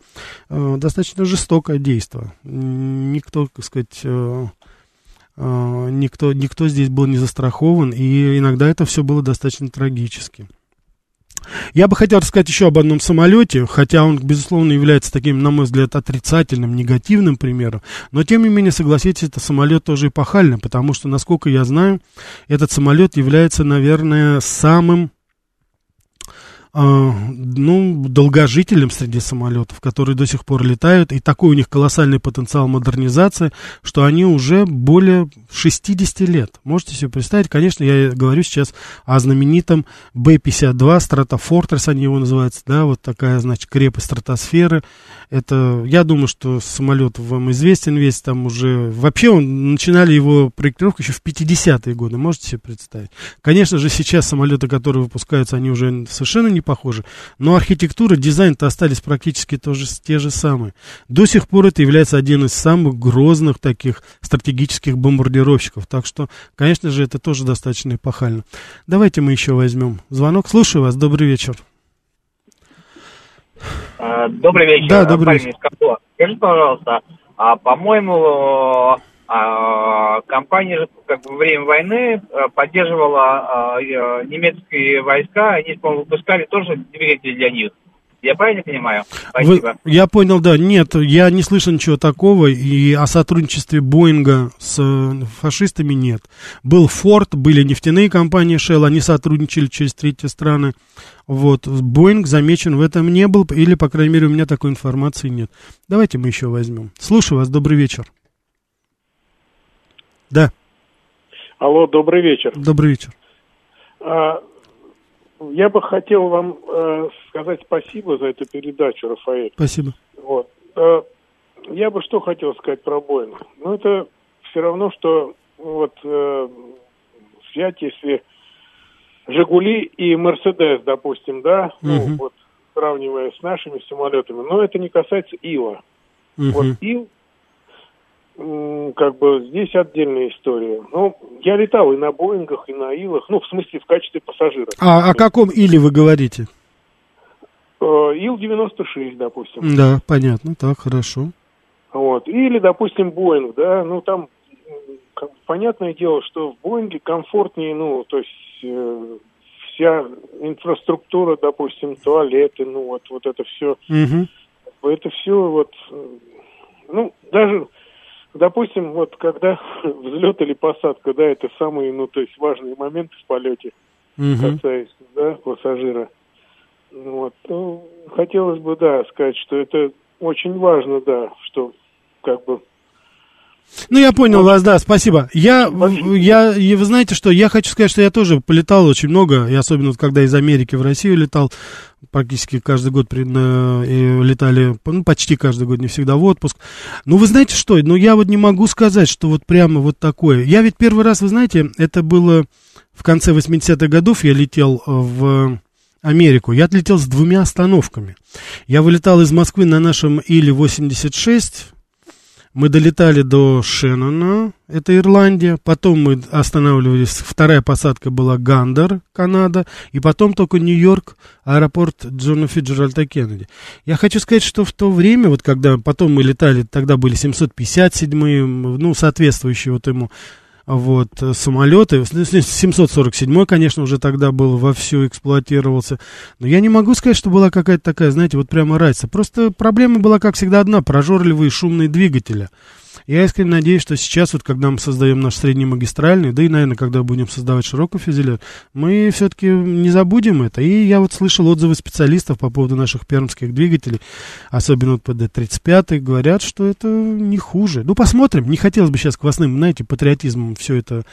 э, достаточно жестокое действие. Никто, так сказать, э, э, никто, никто здесь был не застрахован, и иногда это все было достаточно трагически. Я бы хотел рассказать еще об одном самолете, хотя он, безусловно, является таким, на мой взгляд, отрицательным, негативным примером, но, тем не менее, согласитесь, это самолет тоже эпохальный, потому что, насколько я знаю, этот самолет является, наверное, самым ну, долгожителем среди самолетов, которые до сих пор летают, и такой у них колоссальный потенциал модернизации, что они уже более 60 лет. Можете себе представить? Конечно, я говорю сейчас о знаменитом Б-52, Стратофортрес они его называются, да, вот такая, значит, крепость стратосферы. Это, я думаю, что самолет вам известен весь, там уже, вообще он, начинали его проектировку еще в 50-е годы, можете себе представить? Конечно же, сейчас самолеты, которые выпускаются, они уже совершенно не похожи. Но архитектура, дизайн-то остались практически тоже, те же самые. До сих пор это является один из самых грозных таких стратегических бомбардировщиков. Так что, конечно же, это тоже достаточно эпохально. Давайте мы еще возьмем звонок. Слушаю вас. Добрый вечер. А, добрый вечер. Да, добрый вечер. Скажите, пожалуйста, а, по-моему, а, компания же как бы во время войны а, поддерживала а, немецкие войска, они, по-моему, выпускали тоже двигатели для них. Я правильно понимаю? Спасибо. Вы, я понял, да. Нет, я не слышал ничего такого, и о сотрудничестве Боинга с э, фашистами нет. Был Форд, были нефтяные компании Shell, они сотрудничали через третьи страны. Вот, Боинг замечен в этом не был, или, по крайней мере, у меня такой информации нет. Давайте мы еще возьмем. Слушаю вас, добрый вечер. Да. Алло, добрый вечер. Добрый вечер. А, я бы хотел вам э, сказать спасибо за эту передачу, Рафаэль. Спасибо. Вот. Э, я бы что хотел сказать про Боинг. Ну, это все равно, что вот э, взять, если Жигули и Мерседес, допустим, да, угу. ну, вот сравнивая с нашими самолетами, но это не касается Ила. Угу. Вот Ил как бы здесь отдельная история. Ну, я летал и на Боингах, и на Илах, ну, в смысле, в качестве пассажира. А о каком Иле вы говорите? Э, Ил-96, допустим. Да, понятно, так, хорошо. Вот. Или, допустим, Боинг, да, ну, там, как, понятное дело, что в Боинге комфортнее, ну, то есть э, вся инфраструктура, допустим, туалеты, ну, вот, вот это все, угу. это все вот, э, ну, даже Допустим, вот когда взлет или посадка, да, это самые, ну, то есть важные моменты в полете, угу. касаясь, да, пассажира. Вот. Ну, хотелось бы, да, сказать, что это очень важно, да, что как бы ну, я понял вас, да, спасибо. Я, я, вы знаете что, я хочу сказать, что я тоже полетал очень много, и особенно вот, когда из Америки в Россию летал, практически каждый год при, на, и летали, ну, почти каждый год, не всегда в отпуск. Ну, вы знаете что, ну, я вот не могу сказать, что вот прямо вот такое. Я ведь первый раз, вы знаете, это было в конце 80-х годов, я летел в Америку. Я отлетел с двумя остановками. Я вылетал из Москвы на нашем Иле-86, мы долетали до Шеннона, это Ирландия, потом мы останавливались, вторая посадка была Гандер, Канада, и потом только Нью-Йорк, аэропорт Джона Фиджеральда Кеннеди. Я хочу сказать, что в то время, вот когда потом мы летали, тогда были 757-е, ну, соответствующие вот ему вот, самолеты. 747, конечно, уже тогда был вовсю эксплуатировался. Но я не могу сказать, что была какая-то такая, знаете, вот прямо разница. Просто проблема была, как всегда, одна. Прожорливые шумные двигатели. Я искренне надеюсь, что сейчас, вот когда мы создаем наш среднемагистральный, да и, наверное, когда будем создавать широкий фюзеляж, мы все-таки не забудем это. И я вот слышал отзывы специалистов по поводу наших пермских двигателей, особенно вот ПД-35, говорят, что это не хуже. Ну, посмотрим. Не хотелось бы сейчас квасным, знаете, патриотизмом все это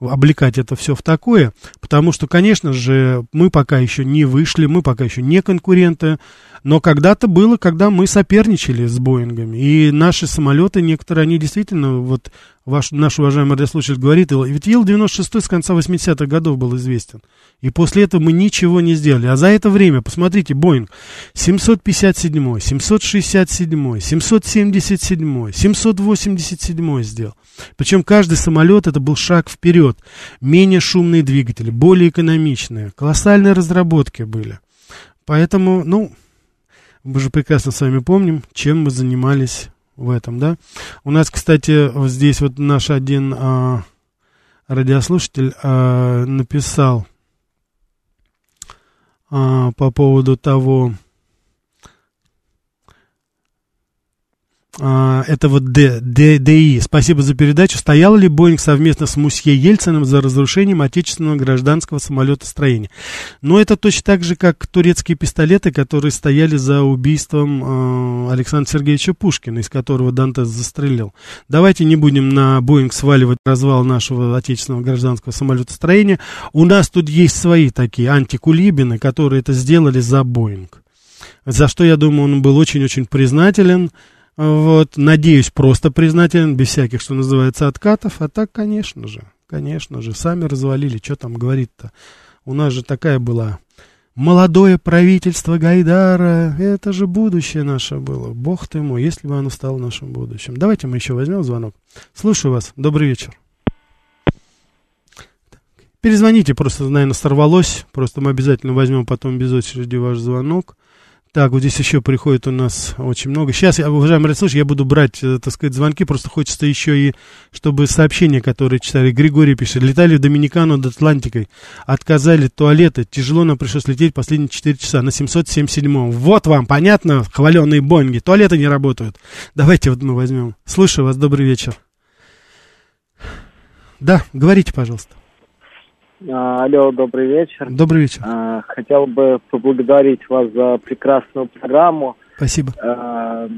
облекать это все в такое, потому что, конечно же, мы пока еще не вышли, мы пока еще не конкуренты, но когда-то было, когда мы соперничали с Боингами, и наши самолеты, некоторые, они действительно, вот ваш, наш уважаемый радиослушатель говорит, ведь Ил-96 с конца 80-х годов был известен, и после этого мы ничего не сделали, а за это время, посмотрите, Боинг 757, 767, 777, 787 сделал, причем каждый самолет это был шаг вперед, менее шумные двигатели, более экономичные, колоссальные разработки были. Поэтому, ну, мы же прекрасно с вами помним, чем мы занимались в этом, да. У нас, кстати, здесь вот наш один а, радиослушатель а, написал а, по поводу того, А, это вот Д, Д, ДИ. Спасибо за передачу. Стоял ли Боинг совместно с Мусье Ельциным за разрушением отечественного гражданского самолетостроения? Но это точно так же, как турецкие пистолеты, которые стояли за убийством э, Александра Сергеевича Пушкина, из которого Дантес застрелил. Давайте не будем на Боинг сваливать развал нашего отечественного гражданского самолетостроения. У нас тут есть свои такие антикулибины, которые это сделали за Боинг. За что, я думаю, он был очень-очень признателен. Вот, надеюсь, просто признателен, без всяких, что называется, откатов. А так, конечно же, конечно же, сами развалили, что там говорить-то. У нас же такая была молодое правительство Гайдара, это же будущее наше было. Бог ты мой, если бы оно стало нашим будущим. Давайте мы еще возьмем звонок. Слушаю вас. Добрый вечер. Перезвоните, просто, наверное, сорвалось. Просто мы обязательно возьмем потом без очереди ваш звонок. Так, вот здесь еще приходит у нас очень много. Сейчас, уважаемые радиослушатели, я буду брать, э, так сказать, звонки. Просто хочется еще и, чтобы сообщения, которые читали. Григорий пишет. Летали в Доминикану над Атлантикой. Отказали туалеты. Тяжело нам пришлось лететь последние 4 часа на 777-м. Вот вам, понятно, хваленые Боинги. Туалеты не работают. Давайте вот мы возьмем. Слушаю вас, добрый вечер. Да, говорите, пожалуйста. А, алло, добрый вечер. Добрый вечер. А, хотел бы поблагодарить вас за прекрасную программу. Спасибо. А,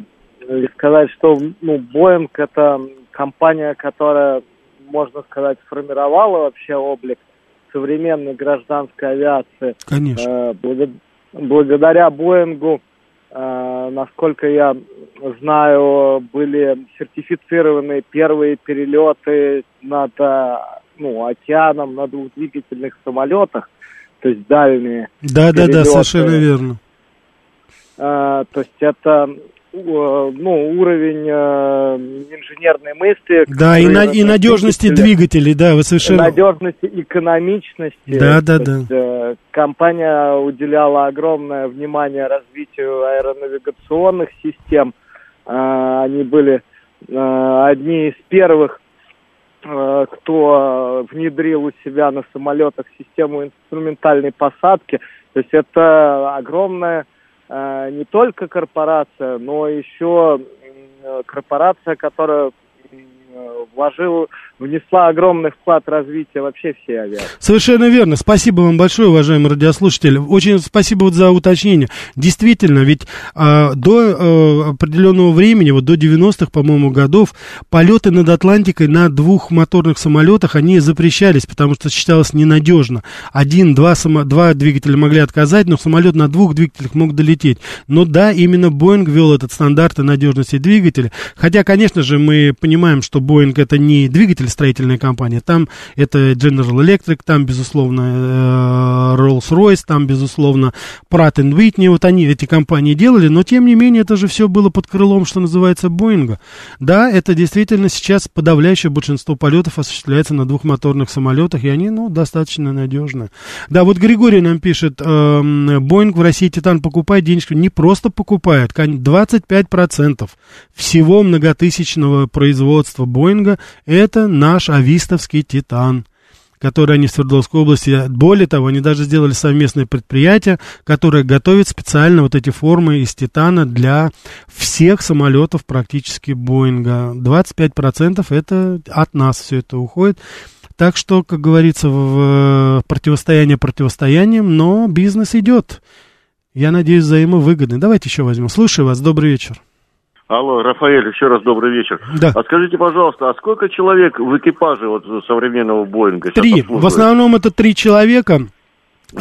и сказать, что ну, Боинг это компания, которая, можно сказать, сформировала вообще облик современной гражданской авиации. Конечно. Благодаря Боингу, насколько я знаю, были сертифицированы первые перелеты над ну, океаном на двухдвигательных самолетах, то есть дальние. Да, да, да, совершенно верно. А, то есть это ну, уровень э, инженерной мысли. Да, и, на, и надежности двигателей, да, вы совершенно... Надежности, экономичности. Да, да, да. Есть, э, компания уделяла огромное внимание развитию аэронавигационных систем. Э, они были э, одни из первых Э, кто внедрил у себя на самолетах систему инструментальной посадки. То есть это огромная э, не только корпорация, но еще корпорация, которая вложил, внесла огромный вклад в развитие вообще всей авиации. Совершенно верно. Спасибо вам большое, уважаемый радиослушатель. Очень спасибо вот за уточнение. Действительно, ведь а, до а, определенного времени, вот до 90-х, по-моему, годов, полеты над Атлантикой на двух моторных самолетах, они запрещались, потому что считалось ненадежно. Один, два, само, два двигателя могли отказать, но самолет на двух двигателях мог долететь. Но да, именно Боинг ввел этот стандарт надежности двигателя. Хотя, конечно же, мы понимаем, что Боинг это не двигатель строительная компания, там это General Electric, там, безусловно, э, Rolls-Royce, там, безусловно, Pratt Whitney, вот они, эти компании делали, но, тем не менее, это же все было под крылом, что называется, Боинга. Да, это действительно сейчас подавляющее большинство полетов осуществляется на двухмоторных самолетах, и они, ну, достаточно надежны. Да, вот Григорий нам пишет, э, Боинг в России Титан покупает денежку, не просто покупает, 25% всего многотысячного производства Боинга – это наш авистовский «Титан» который они в Свердловской области. Более того, они даже сделали совместное предприятие, которое готовит специально вот эти формы из титана для всех самолетов практически Боинга. 25% это от нас все это уходит. Так что, как говорится, в противостояние противостоянием, но бизнес идет. Я надеюсь, взаимовыгодный. Давайте еще возьмем. Слушаю вас. Добрый вечер. Алло, Рафаэль, еще раз добрый вечер. Да. А скажите, пожалуйста, а сколько человек в экипаже вот современного Боинга? Три. В основном это три человека.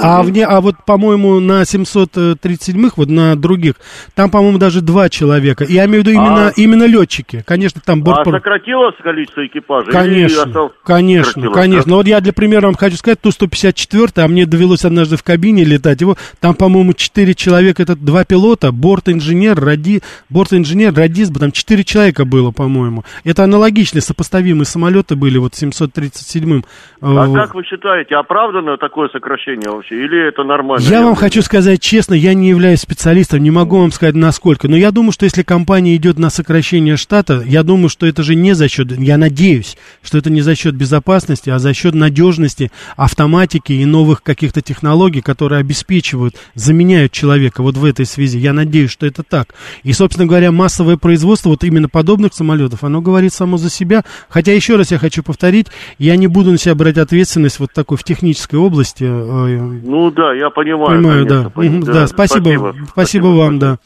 А, вне, а вот, по-моему, на 737-х, вот на других, там, по-моему, даже два человека. Я имею в виду именно, А. именно летчики. Конечно, там А бортпро- сократилось количество экипажей? Конечно, осталось- конечно, конечно. да? Но вот я для примера вам хочу сказать, Ту-154, а мне довелось однажды в кабине летать, его, там, по-моему, четыре человека, это два пилота, борт-инженер, ради, борт-инженер, радист, там четыре человека было, по-моему. Это аналогичные, сопоставимые самолеты были, вот 737-м. А э, как вы считаете, оправдано такое сокращение вообще? Или это нормально? Я вам явление? хочу сказать честно, я не являюсь специалистом, не могу вам сказать насколько, но я думаю, что если компания идет на сокращение штата, я думаю, что это же не за счет, я надеюсь, что это не за счет безопасности, а за счет надежности, автоматики и новых каких-то технологий, которые обеспечивают, заменяют человека вот в этой связи. Я надеюсь, что это так. И, собственно говоря, массовое производство вот именно подобных самолетов, оно говорит само за себя. Хотя, еще раз я хочу повторить, я не буду на себя брать ответственность вот такой в технической области, э, Ну да, я понимаю. Понимаю, конечно, да. Мгм, да. спасибо, спасибо, вам, да.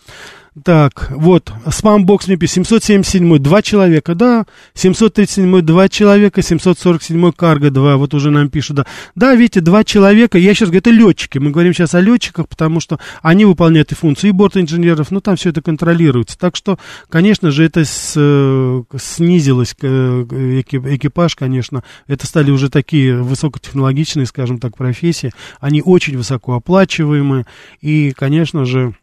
Так, вот, спамбокс мне пишет, 777 два человека, да, 737 два человека, 747 карго два, вот уже нам пишут, да. Да, видите, два человека, я сейчас говорю, это летчики, мы говорим сейчас о летчиках, потому что они выполняют и функции и борт-инженеров, ну, там все это контролируется. Так что, конечно же, это с, э, снизилось э, эки- экипаж, конечно, это стали уже такие высокотехнологичные, скажем так, профессии, они очень высокооплачиваемые, и, конечно же,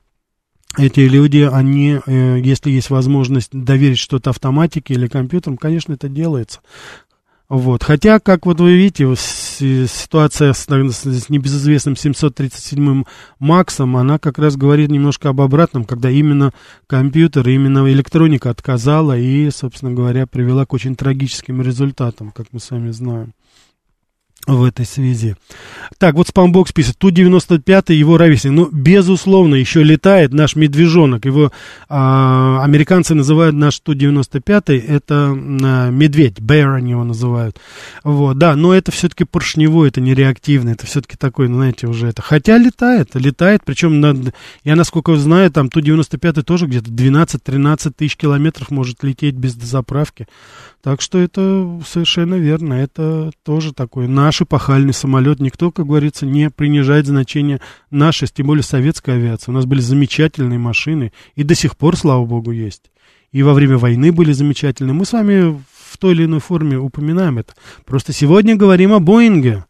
эти люди, они, э, если есть возможность доверить что-то автоматике или компьютерам, конечно, это делается. Вот. Хотя, как вот вы видите, ситуация с- с небезызвестным 737-м Максом, она как раз говорит немножко об обратном, когда именно компьютер, именно электроника отказала и, собственно говоря, привела к очень трагическим результатам, как мы сами знаем в этой связи. Так, вот спамбокс пишет, Ту-95 его ровесник. Ну, безусловно, еще летает наш медвежонок. Его а, американцы называют наш Ту-95, это а, медведь, bear они его называют. Вот, да, но это все-таки поршневой, это не реактивный, это все-таки такой, ну, знаете, уже это. Хотя летает, летает, причем, над, я насколько знаю, там Ту-95 тоже где-то 12-13 тысяч километров может лететь без дозаправки. Так что это совершенно верно. Это тоже такой наш эпохальный самолет. Никто, как говорится, не принижает значение нашей, тем более советской авиации. У нас были замечательные машины. И до сих пор, слава богу, есть. И во время войны были замечательные. Мы с вами в той или иной форме упоминаем это. Просто сегодня говорим о Боинге.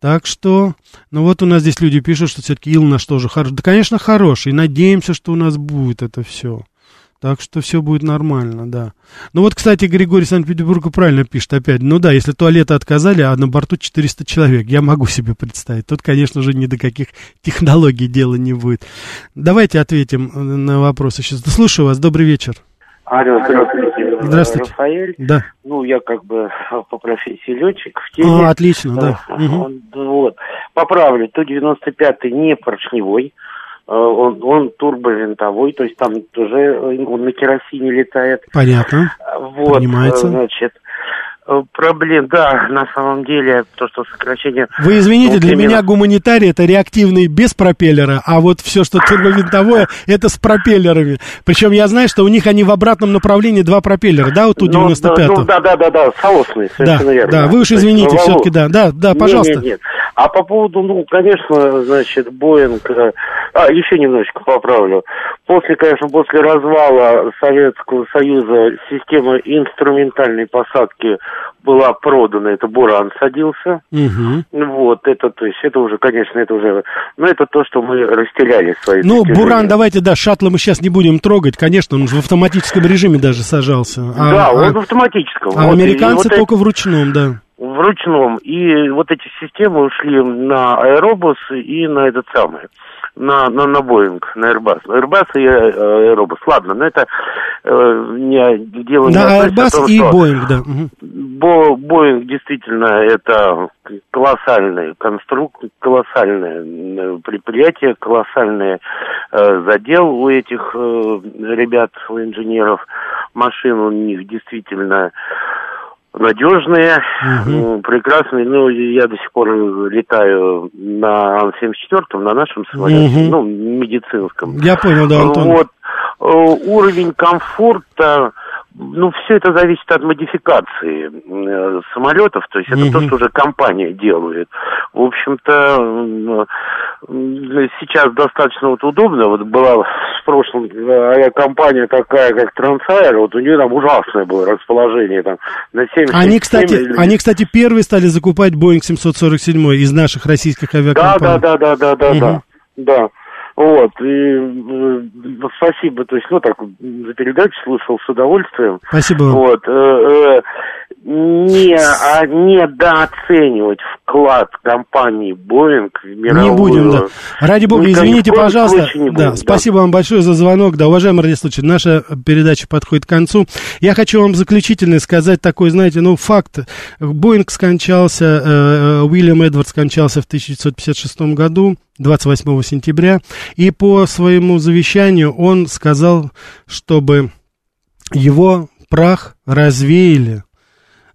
Так что, ну вот у нас здесь люди пишут, что все-таки Ил наш тоже хороший. Да, конечно, хороший. Надеемся, что у нас будет это все. Так что все будет нормально, да. Ну вот, кстати, Григорий Санкт-Петербурга правильно пишет опять. Ну да, если туалеты отказали, а на борту 400 человек, я могу себе представить. Тут, конечно же, ни до каких технологий дела не будет. Давайте ответим э, на вопросы сейчас. Слушаю вас, добрый вечер. Алло, здравствуйте. Здравствуйте. Рафаэль. Да. Ну, я как бы по профессии летчик в теме. А, отлично, да. Мгм. он- Вот. Поправлю, Ту-95 не поршневой. Э, Он, он турбовинтовой, то есть там уже э, он на керосине летает. Понятно. Вот, Понимается. э, значит, проблем, да, на самом деле, то, что сокращение... Вы извините, Ну, для меня гуманитарий это реактивный без пропеллера, а вот все, что турбовинтовое, это с пропеллерами. Причем я знаю, что у них они в обратном направлении два пропеллера, да, вот у Ну, 95 ну, да, да, да, да, соосные, Да, совершенно верно. да, вы уж извините, ну, все-таки, да, да, да, Нет, пожалуйста. Нет, нет. А по поводу, ну, конечно, значит, Боинг... э, А, еще немножечко поправлю. После, конечно, после развала Советского Союза система инструментальной посадки была продана, это Буран садился. Мгм. Вот, это, то есть, это уже, конечно, это уже... Ну, это то, что мы расстреляли свои Ну, достижения. Буран, давайте, да, шаттла мы сейчас не будем трогать, конечно, он в автоматическом режиме даже сажался. А, да, он а- в автоматическом. а Вот, американцы вот только в ручном, да. В ручном. И вот эти системы ушли на аэробус и на этот самый, на, на, на Боинг, на Airbus. Airbus и э, аэробус. Ладно, но это э, не дело не Да, относится Airbus том, и что Боинг, да. Бо- Боинг действительно это колоссальный конструк, колоссальное э, предприятие, колоссальный э, задел у этих э, ребят, у инженеров. Машины у них действительно надежные, ну, прекрасные. Ну, я до сих пор летаю на Ан-74, на нашем самолете, Мгм. ну, медицинском. Я понял, да, Антон. Вот, уровень комфорта ну, все это зависит от модификации э, самолетов, то есть это то, что уже компания делает. В общем-то, э, сейчас достаточно вот удобно. Вот была в прошлом авиакомпания такая, как Трансайр, вот у нее там ужасное было расположение там на 7 Они, кстати, они, кстати, первые стали закупать Boeing 747 из наших российских авиакомпаний. Да, да, да, да, да, да, да. Да. Вот, и э, спасибо, то есть, ну, так, за передачу слушал с удовольствием. Спасибо. Вот, э, э, не, а, недооценивать вклад компании Boeing в мировую... Не будем, да. Ради бога, извините, пожалуйста. Будем, да, да, спасибо вам большое за звонок. Да, уважаемый радиослушатель, наша передача подходит к концу. Я хочу вам заключительно сказать такой, знаете, ну, факт. Боинг скончался, э, э Уильям Эдвард скончался в 1956 году. 28 сентября, и по своему завещанию он сказал, чтобы его прах развеяли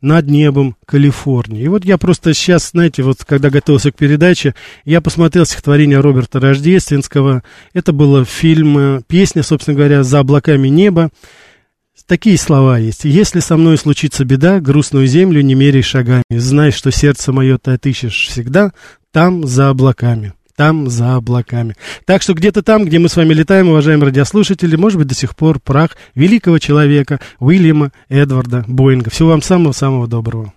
над небом Калифорнии. И вот я просто сейчас, знаете, вот когда готовился к передаче, я посмотрел стихотворение Роберта Рождественского. Это было фильм, э, песня, собственно говоря, «За облаками неба». Такие слова есть. «Если со мной случится беда, грустную землю не меряй шагами. Знай, что сердце мое ты отыщешь всегда там, за облаками» там, за облаками. Так что где-то там, где мы с вами летаем, уважаемые радиослушатели, может быть, до сих пор прах великого человека Уильяма Эдварда Боинга. Всего вам самого-самого доброго.